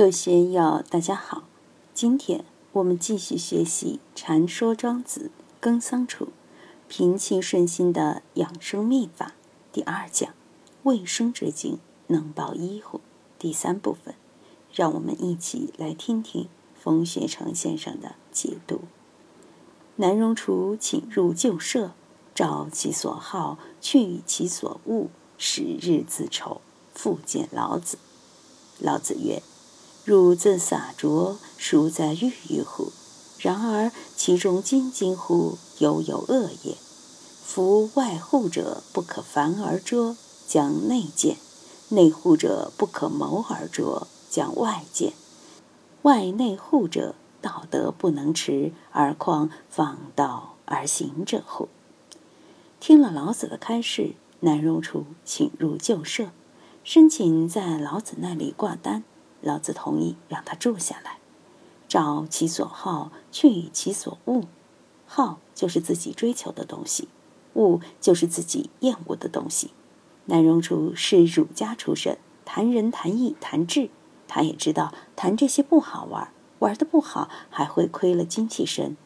各位学友，大家好。今天我们继续学习《禅说庄子·耕桑处》，平气顺心的养生秘法第二讲：卫生之精能保医护？第三部分，让我们一起来听听冯学成先生的解读。南荣楚请入旧舍，照其所好，去其所恶，十日自愁，复见老子。老子曰。汝自洒浊，孰在欲欲乎？然而其中精精乎，犹有恶也。夫外护者不可烦而拙，将内见；内护者不可谋而拙，将外见。外内护者，道德不能持，而况放道而行者乎？听了老子的开示，南荣楚请入旧舍，申请在老子那里挂单。老子同意让他住下来，照其所好，去其所恶。好就是自己追求的东西，恶就是自己厌恶的东西。南荣楚是儒家出身，谈仁谈义谈智，他也知道谈这些不好玩，玩的不好还会亏了精气神。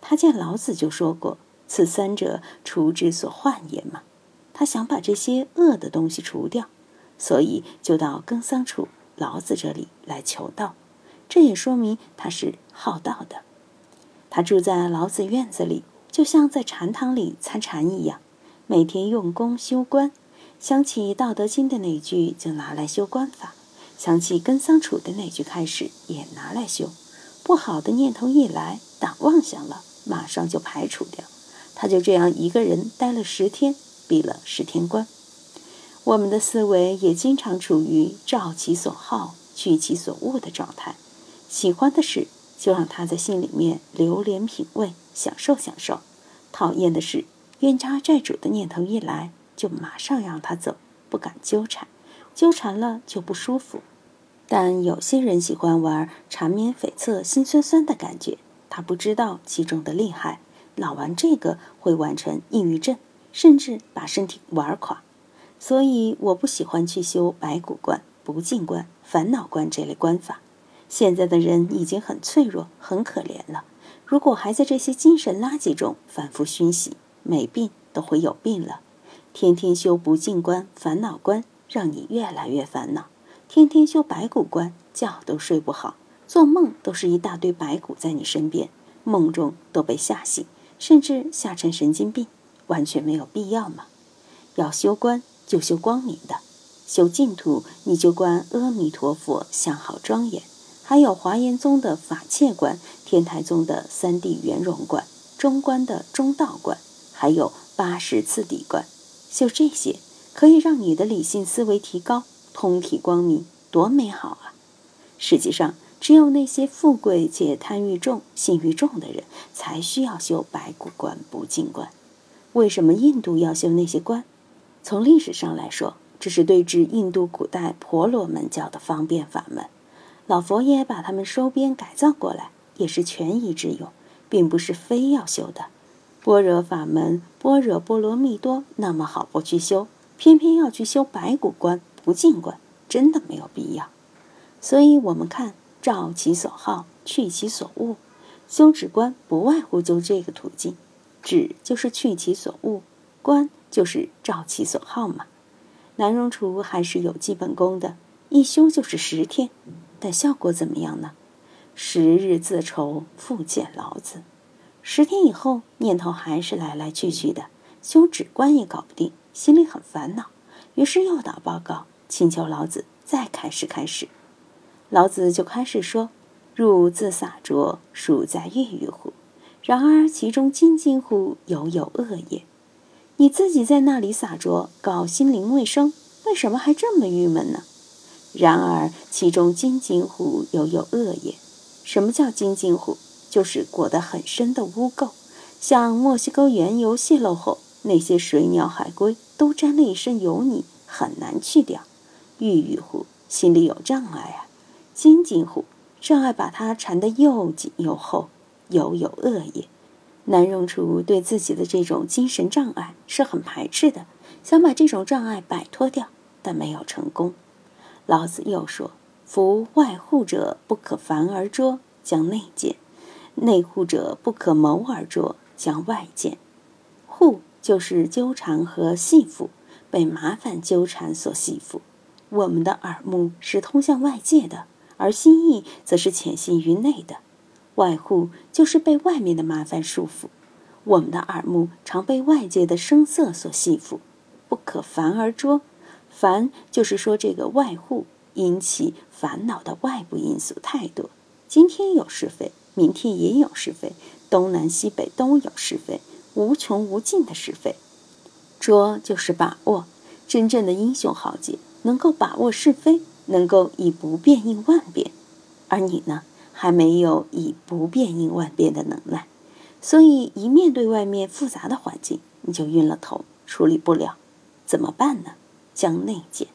他见老子就说过：“此三者，除之所患也嘛。”他想把这些恶的东西除掉，所以就到耕桑处。老子这里来求道，这也说明他是好道的。他住在老子院子里，就像在禅堂里参禅一样，每天用功修观。想起《道德经》的那句，就拿来修观法；想起跟桑楚的那句开始，也拿来修。不好的念头一来，打妄想了，马上就排除掉。他就这样一个人待了十天，闭了十天关。我们的思维也经常处于照其所好，去其所恶的状态。喜欢的事，就让他在心里面流连品味，享受享受；讨厌的事，冤家债主的念头一来，就马上让他走，不敢纠缠。纠缠了就不舒服。但有些人喜欢玩缠绵悱恻、心酸酸的感觉，他不知道其中的厉害。老玩这个会玩成抑郁症，甚至把身体玩垮。所以我不喜欢去修白骨观、不净观、烦恼观这类观法。现在的人已经很脆弱、很可怜了，如果还在这些精神垃圾中反复熏习，没病都会有病了。天天修不净观、烦恼观，让你越来越烦恼；天天修白骨观，觉都睡不好，做梦都是一大堆白骨在你身边，梦中都被吓醒，甚至吓成神经病，完全没有必要嘛。要修观。就修光明的，修净土，你就观阿弥陀佛相好庄严；还有华严宗的法界观，天台宗的三谛圆融观，中观的中道观，还有八十次第观，修这些可以让你的理性思维提高，通体光明，多美好啊！实际上，只有那些富贵且贪欲重、信欲重的人，才需要修白骨观、不净观。为什么印度要修那些观？从历史上来说，这是对治印度古代婆罗门教的方便法门。老佛爷把他们收编改造过来，也是权宜之用，并不是非要修的。般若法门，般若波罗蜜多那么好不去修，偏偏要去修白骨观、不净观，真的没有必要。所以，我们看照其所好，去其所恶，修止观不外乎就这个途径。止就是去其所恶，观。就是照其所好嘛。南荣楚还是有基本功的，一修就是十天，但效果怎么样呢？十日自愁，复见老子。十天以后，念头还是来来去去的，修止观也搞不定，心里很烦恼，于是又打报告，请求老子再开始开始。老子就开始说：“汝自洒浊，孰在欲欲乎？然而其中精精乎，犹有恶也。”你自己在那里洒着，搞心灵卫生，为什么还这么郁闷呢？然而其中精精乎，犹有恶也。什么叫精精乎？就是裹得很深的污垢，像墨西哥原油泄漏后，那些水鸟、海龟都沾了一身油泥，很难去掉。郁郁乎，心里有障碍啊。精精乎，障碍把它缠得又紧又厚，犹有恶也。南荣处对自己的这种精神障碍是很排斥的，想把这种障碍摆脱掉，但没有成功。老子又说：“夫外护者不可烦而捉，将内见；内护者不可谋而捉，将外见。护就是纠缠和系缚，被麻烦纠缠所系缚。我们的耳目是通向外界的，而心意则是潜心于内的。外护就是被外面的麻烦束缚。我们的耳目常被外界的声色所系缚，不可烦而捉。烦就是说这个外护引起烦恼的外部因素太多。今天有是非，明天也有是非，东南西北都有是非，无穷无尽的是非。捉就是把握，真正的英雄豪杰能够把握是非，能够以不变应万变。而你呢，还没有以不变应万变的能耐。所以，一面对外面复杂的环境，你就晕了头，处理不了，怎么办呢？将内见，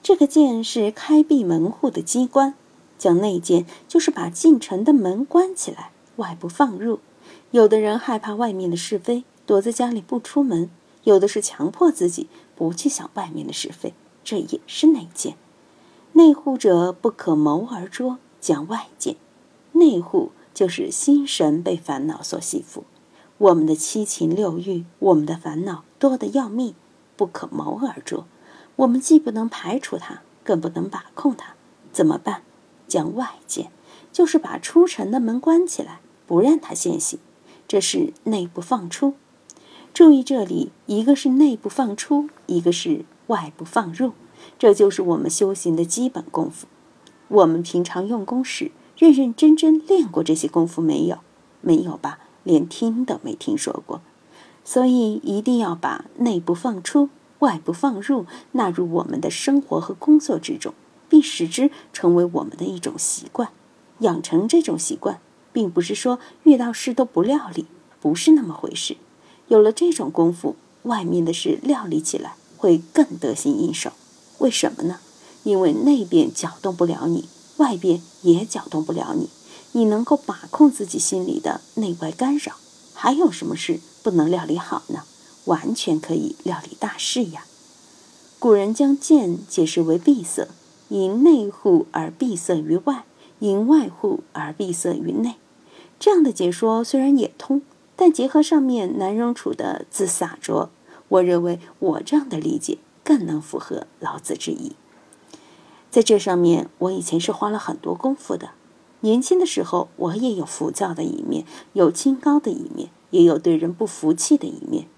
这个剑是开闭门户的机关，将内见就是把进城的门关起来，外不放入。有的人害怕外面的是非，躲在家里不出门；有的是强迫自己不去想外面的是非，这也是内见。内护者不可谋而捉，将外见。内护。就是心神被烦恼所系缚，我们的七情六欲，我们的烦恼多得要命，不可谋而著。我们既不能排除它，更不能把控它，怎么办？将外界，就是把出城的门关起来，不让它现行。这是内部放出。注意这里，一个是内部放出，一个是外部放入，这就是我们修行的基本功夫。我们平常用功时。认认真真练过这些功夫没有？没有吧，连听都没听说过。所以一定要把内部放出、外部放入纳入我们的生活和工作之中，并使之成为我们的一种习惯。养成这种习惯，并不是说遇到事都不料理，不是那么回事。有了这种功夫，外面的事料理起来会更得心应手。为什么呢？因为那边搅动不了你。外边也搅动不了你，你能够把控自己心里的内外干扰，还有什么事不能料理好呢？完全可以料理大事呀！古人将剑解释为闭塞，因内护而闭塞于外，因外护而闭塞于内。这样的解说虽然也通，但结合上面南荣楚的自洒脱，我认为我这样的理解更能符合老子之意。在这上面，我以前是花了很多功夫的。年轻的时候，我也有浮躁的一面，有清高的一面，也有对人不服气的一面。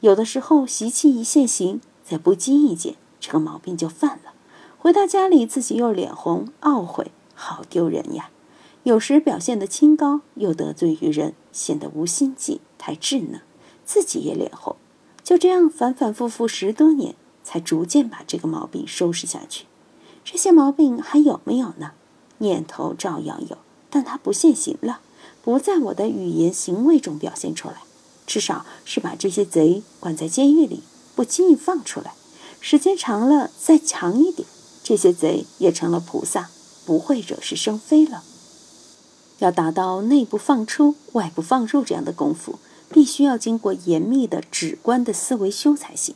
有的时候习气一现行，在不经意间，这个毛病就犯了。回到家里，自己又脸红，懊悔，好丢人呀！有时表现得清高，又得罪于人，显得无心计，太稚嫩，自己也脸红。就这样反反复复十多年，才逐渐把这个毛病收拾下去。这些毛病还有没有呢？念头照样有，但它不现行了，不在我的语言行为中表现出来。至少是把这些贼关在监狱里，不轻易放出来。时间长了，再强一点，这些贼也成了菩萨，不会惹是生非了。要达到内部放出、外部放入这样的功夫，必须要经过严密的止观的思维修才行。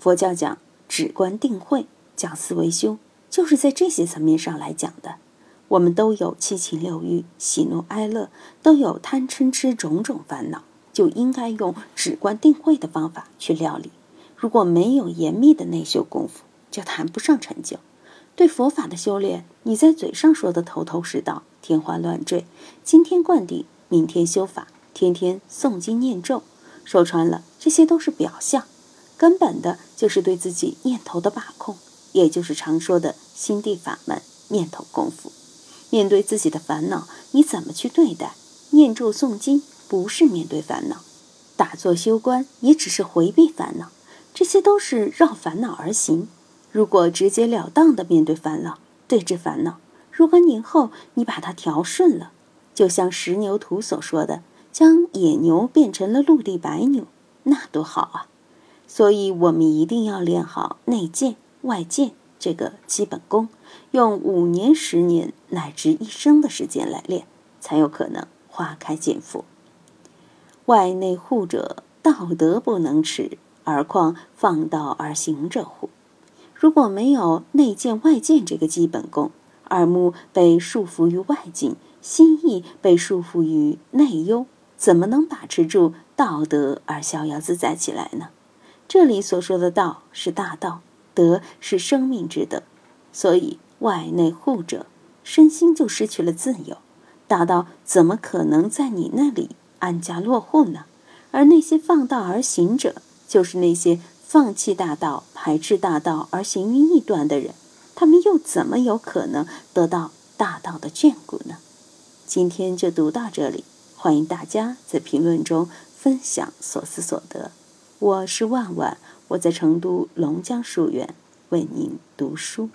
佛教讲止观定慧，讲思维修。就是在这些层面上来讲的，我们都有七情六欲、喜怒哀乐，都有贪嗔痴种种烦恼，就应该用止观定慧的方法去料理。如果没有严密的内修功夫，就谈不上成就。对佛法的修炼，你在嘴上说的头头是道、天花乱坠，今天灌顶，明天修法，天天诵经念咒，说穿了，这些都是表象，根本的就是对自己念头的把控。也就是常说的心地法门、念头功夫。面对自己的烦恼，你怎么去对待？念咒诵经不是面对烦恼，打坐修观也只是回避烦恼，这些都是绕烦恼而行。如果直截了当的面对烦恼，对治烦恼，如果年后你把它调顺了，就像石牛图所说的，将野牛变成了陆地白牛，那多好啊！所以我们一定要练好内见。外见这个基本功，用五年、十年乃至一生的时间来练，才有可能花开见佛。外内护者，道德不能持，而况放道而行者乎？如果没有内见外见这个基本功，耳目被束缚于外境，心意被束缚于内忧，怎么能把持住道德而逍遥自在起来呢？这里所说的道是大道，德是生命之德，所以外内护者，身心就失去了自由。大道怎么可能在你那里安家落户呢？而那些放道而行者，就是那些放弃大道、排斥大道而行于异端的人。他们又怎么有可能得到大道的眷顾呢？今天就读到这里，欢迎大家在评论中分享所思所得。我是万万，我在成都龙江书院为您读书。